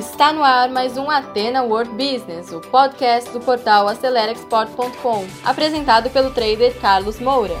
Está no ar mais um Atena World Business, o podcast do portal AceleraExport.com, apresentado pelo trader Carlos Moura.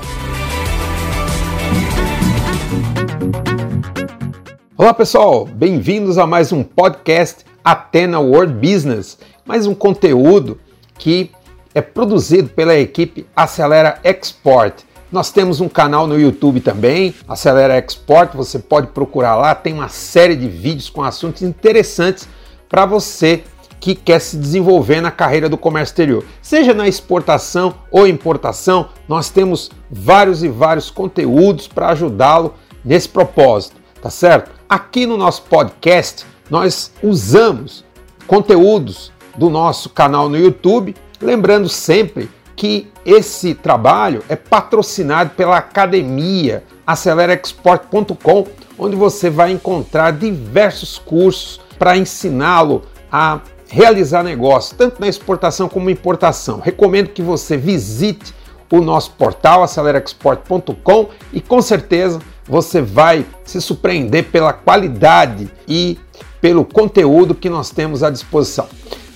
Olá pessoal, bem-vindos a mais um podcast Atena World Business, mais um conteúdo que é produzido pela equipe Acelera Export. Nós temos um canal no YouTube também, Acelera Export, você pode procurar lá, tem uma série de vídeos com assuntos interessantes para você que quer se desenvolver na carreira do comércio exterior. Seja na exportação ou importação, nós temos vários e vários conteúdos para ajudá-lo nesse propósito, tá certo? Aqui no nosso podcast, nós usamos conteúdos do nosso canal no YouTube, lembrando sempre que esse trabalho é patrocinado pela academia AceleraExport.com, onde você vai encontrar diversos cursos para ensiná-lo a realizar negócios, tanto na exportação como importação. Recomendo que você visite o nosso portal AceleraExport.com e com certeza você vai se surpreender pela qualidade e pelo conteúdo que nós temos à disposição.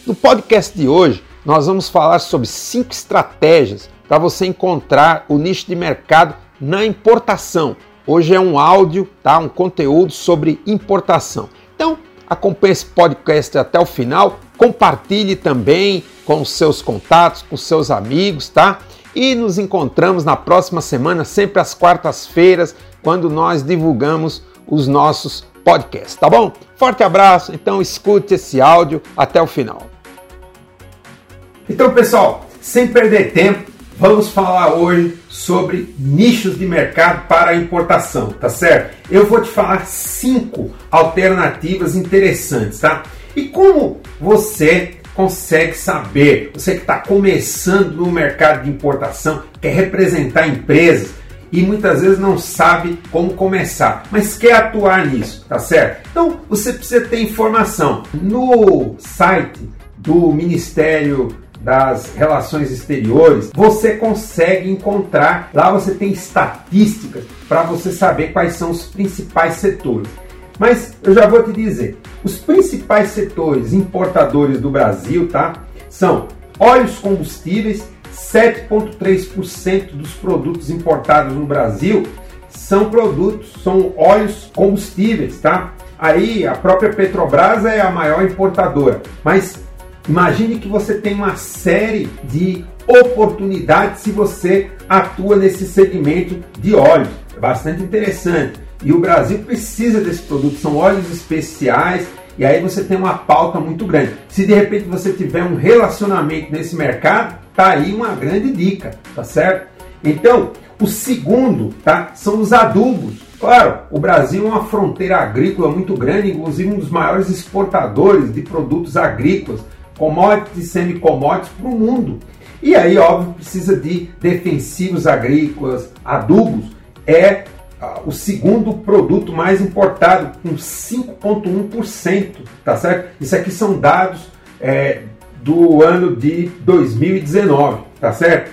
No podcast de hoje, nós vamos falar sobre cinco estratégias para você encontrar o nicho de mercado na importação. Hoje é um áudio, tá? Um conteúdo sobre importação. Então, acompanhe esse podcast até o final, compartilhe também com seus contatos, com seus amigos, tá? E nos encontramos na próxima semana, sempre às quartas-feiras, quando nós divulgamos os nossos podcasts, tá bom? Forte abraço, então escute esse áudio até o final. Então, pessoal, sem perder tempo, vamos falar hoje sobre nichos de mercado para importação, tá certo? Eu vou te falar cinco alternativas interessantes, tá? E como você consegue saber, você que está começando no mercado de importação, quer representar empresas e muitas vezes não sabe como começar, mas quer atuar nisso, tá certo? Então você precisa ter informação. No site do Ministério das relações exteriores, você consegue encontrar, lá você tem estatísticas para você saber quais são os principais setores. Mas eu já vou te dizer, os principais setores importadores do Brasil, tá? São óleos combustíveis, 7,3% dos produtos importados no Brasil são produtos, são óleos combustíveis, tá? Aí a própria Petrobras é a maior importadora, mas Imagine que você tem uma série de oportunidades se você atua nesse segmento de óleo. É bastante interessante. E o Brasil precisa desse produto, são óleos especiais e aí você tem uma pauta muito grande. Se de repente você tiver um relacionamento nesse mercado, tá aí uma grande dica, tá certo? Então, o segundo, tá, são os adubos. Claro, o Brasil é uma fronteira agrícola muito grande, inclusive um dos maiores exportadores de produtos agrícolas commodities semi-commodities para o mundo. E aí, óbvio, precisa de defensivos agrícolas, adubos. É uh, o segundo produto mais importado, com 5,1%, tá certo? Isso aqui são dados é, do ano de 2019, tá certo?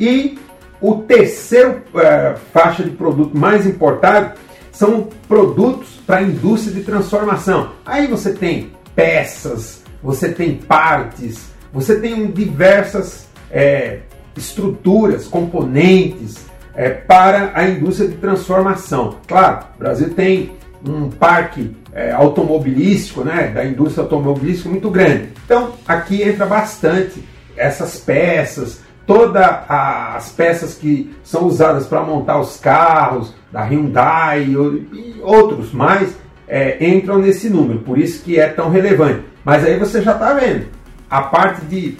E o terceiro uh, faixa de produto mais importado são produtos para a indústria de transformação. Aí você tem peças, você tem partes, você tem diversas é, estruturas, componentes é, para a indústria de transformação. Claro, o Brasil tem um parque é, automobilístico, né, da indústria automobilística muito grande. Então, aqui entra bastante essas peças, todas as peças que são usadas para montar os carros da Hyundai e outros mais é, entram nesse número, por isso que é tão relevante. Mas aí você já está vendo a parte de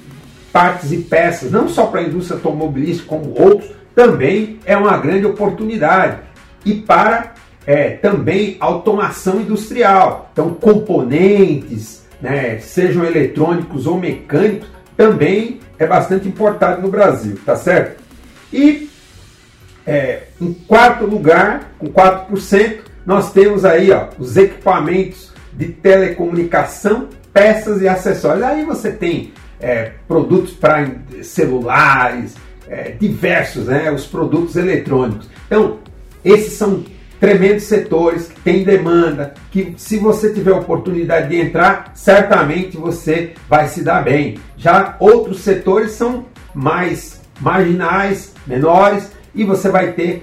partes e peças, não só para a indústria automobilística, como outros, também é uma grande oportunidade. E para é, também automação industrial. Então, componentes, né, sejam eletrônicos ou mecânicos, também é bastante importado no Brasil, tá certo? E é, em quarto lugar, com 4%, nós temos aí ó, os equipamentos de telecomunicação peças e acessórios. Aí você tem é, produtos para celulares, é, diversos, né, os produtos eletrônicos. Então, esses são tremendos setores que tem demanda, que se você tiver oportunidade de entrar, certamente você vai se dar bem. Já outros setores são mais marginais, menores e você vai ter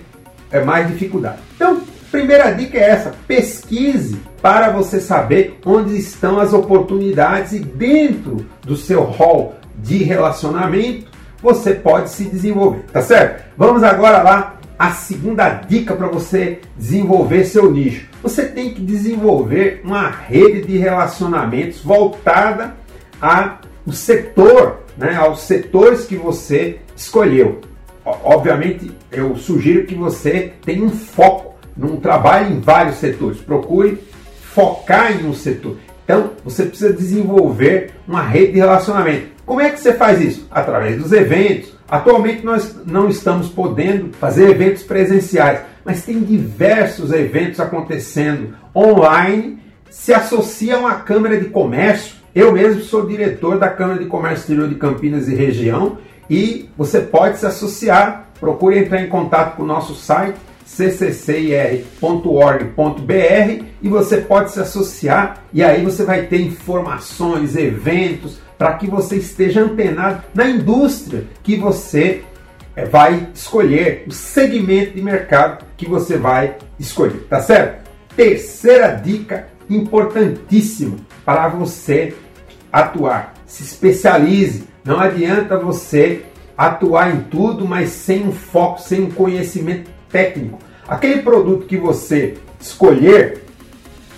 é, mais dificuldade. Então, primeira dica é essa: pesquise para você saber onde estão as oportunidades e dentro do seu hall de relacionamento você pode se desenvolver, tá certo? Vamos agora lá a segunda dica para você desenvolver seu nicho. Você tem que desenvolver uma rede de relacionamentos voltada ao setor, né, aos setores que você escolheu. Obviamente, eu sugiro que você tenha um foco, não trabalhe em vários setores. Procure focar em um setor. Então, você precisa desenvolver uma rede de relacionamento. Como é que você faz isso? Através dos eventos. Atualmente nós não estamos podendo fazer eventos presenciais, mas tem diversos eventos acontecendo online. Se associam à Câmara de Comércio. Eu mesmo sou diretor da Câmara de Comércio Exterior de Campinas e região e você pode se associar. Procure entrar em contato com o nosso site cccir.org.br e você pode se associar e aí você vai ter informações, eventos para que você esteja antenado na indústria que você eh, vai escolher, o segmento de mercado que você vai escolher, tá certo? Terceira dica importantíssima para você atuar, se especialize. Não adianta você atuar em tudo, mas sem um foco, sem um conhecimento técnico. Aquele produto que você escolher,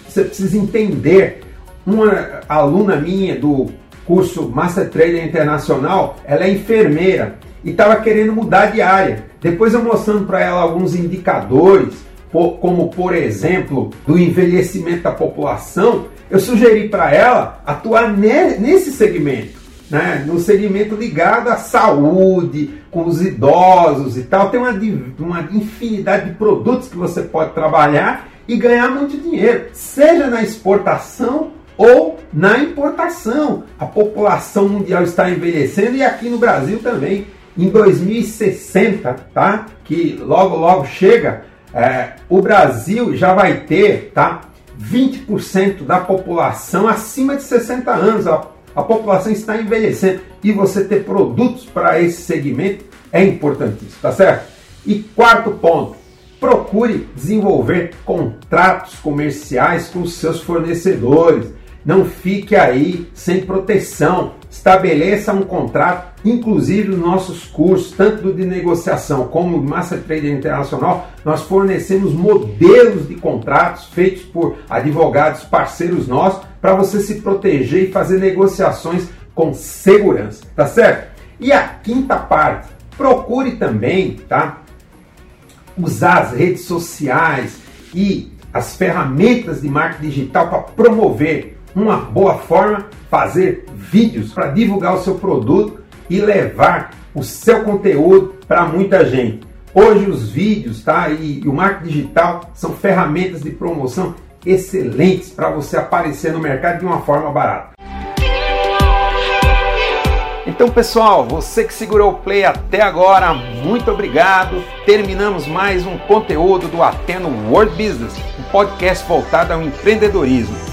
você precisa entender. Uma aluna minha do curso Master Trader Internacional, ela é enfermeira e estava querendo mudar de área. Depois eu mostrando para ela alguns indicadores, como por exemplo do envelhecimento da população, eu sugeri para ela atuar nesse segmento né, no segmento ligado à saúde, com os idosos e tal. Tem uma, uma infinidade de produtos que você pode trabalhar e ganhar muito dinheiro, seja na exportação ou na importação. A população mundial está envelhecendo e aqui no Brasil também. Em 2060, tá? Que logo logo chega, é, o Brasil já vai ter, tá? 20% da população acima de 60 anos. A a população está envelhecendo e você ter produtos para esse segmento é importantíssimo, tá certo? E quarto ponto, procure desenvolver contratos comerciais com os seus fornecedores. Não fique aí sem proteção. Estabeleça um contrato, inclusive nos nossos cursos, tanto de negociação como Master Trader Internacional, nós fornecemos modelos de contratos feitos por advogados parceiros nossos para você se proteger e fazer negociações com segurança, tá certo? E a quinta parte, procure também, tá? Usar as redes sociais e as ferramentas de marketing digital para promover uma boa forma, fazer vídeos para divulgar o seu produto e levar o seu conteúdo para muita gente. Hoje os vídeos, tá? E, e o marketing digital são ferramentas de promoção excelentes para você aparecer no mercado de uma forma barata. Então, pessoal, você que segurou o play até agora, muito obrigado. Terminamos mais um conteúdo do Ateno World Business, um podcast voltado ao empreendedorismo.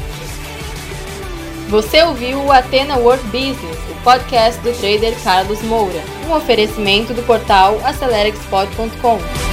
Você ouviu o Atena World Business, o podcast do trader Carlos Moura, um oferecimento do portal acelerexport.com.